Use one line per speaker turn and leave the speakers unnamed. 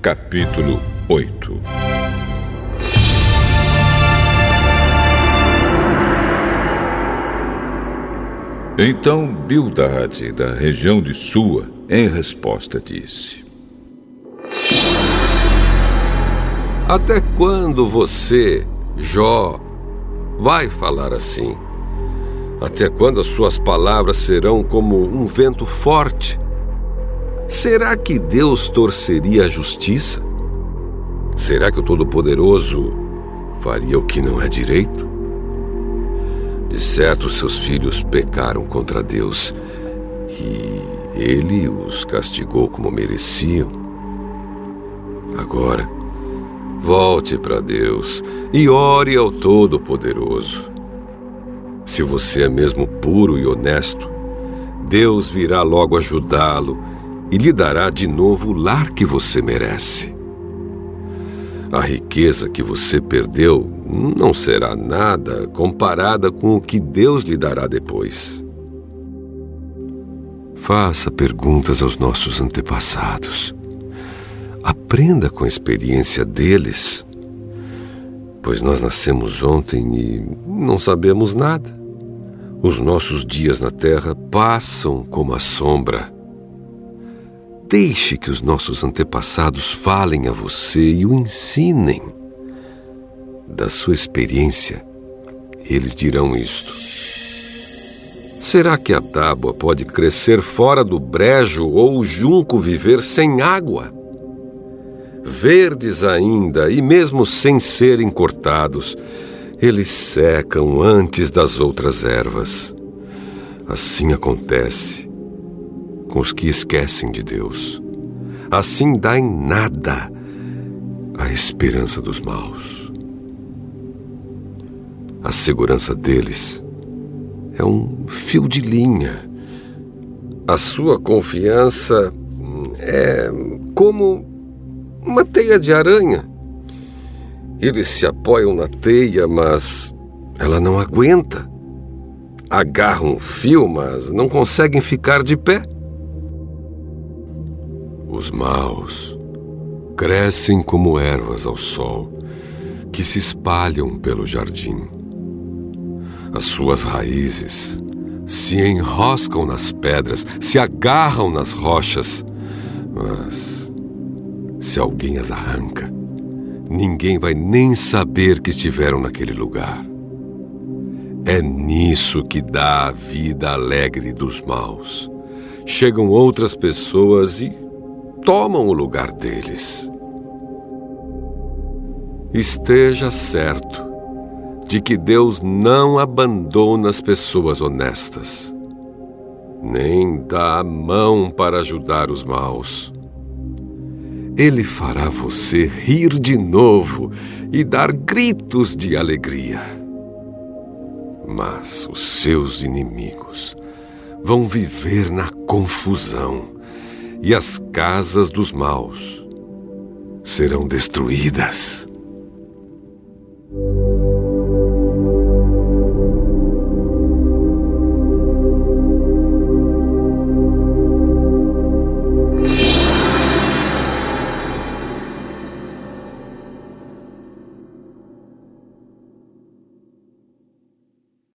Capítulo 8 Então Bildad, da região de Sua, em resposta disse:
Até quando você, Jó, vai falar assim? Até quando as suas palavras serão como um vento forte? Será que Deus torceria a justiça? Será que o Todo-Poderoso faria o que não é direito? De certo, seus filhos pecaram contra Deus e ele os castigou como mereciam. Agora, volte para Deus e ore ao Todo-Poderoso. Se você é mesmo puro e honesto, Deus virá logo ajudá-lo e lhe dará de novo o lar que você merece. A riqueza que você perdeu não será nada comparada com o que Deus lhe dará depois. Faça perguntas aos nossos antepassados. Aprenda com a experiência deles, pois nós nascemos ontem e não sabemos nada. Os nossos dias na terra passam como a sombra. Deixe que os nossos antepassados falem a você e o ensinem. Da sua experiência, eles dirão isto. Será que a tábua pode crescer fora do brejo ou o junco viver sem água? Verdes ainda, e mesmo sem serem cortados, eles secam antes das outras ervas. Assim acontece com os que esquecem de Deus. Assim dá em nada a esperança dos maus. A segurança deles é um fio de linha. A sua confiança é como uma teia de aranha. Eles se apoiam na teia, mas ela não aguenta. Agarram o fio, mas não conseguem ficar de pé. Os maus crescem como ervas ao sol, que se espalham pelo jardim. As suas raízes se enroscam nas pedras, se agarram nas rochas, mas se alguém as arranca, ninguém vai nem saber que estiveram naquele lugar. É nisso que dá a vida alegre dos maus. Chegam outras pessoas e tomam o lugar deles. Esteja certo de que Deus não abandona as pessoas honestas, nem dá a mão para ajudar os maus. Ele fará você rir de novo e dar gritos de alegria. Mas os seus inimigos vão viver na confusão e as casas dos maus serão destruídas.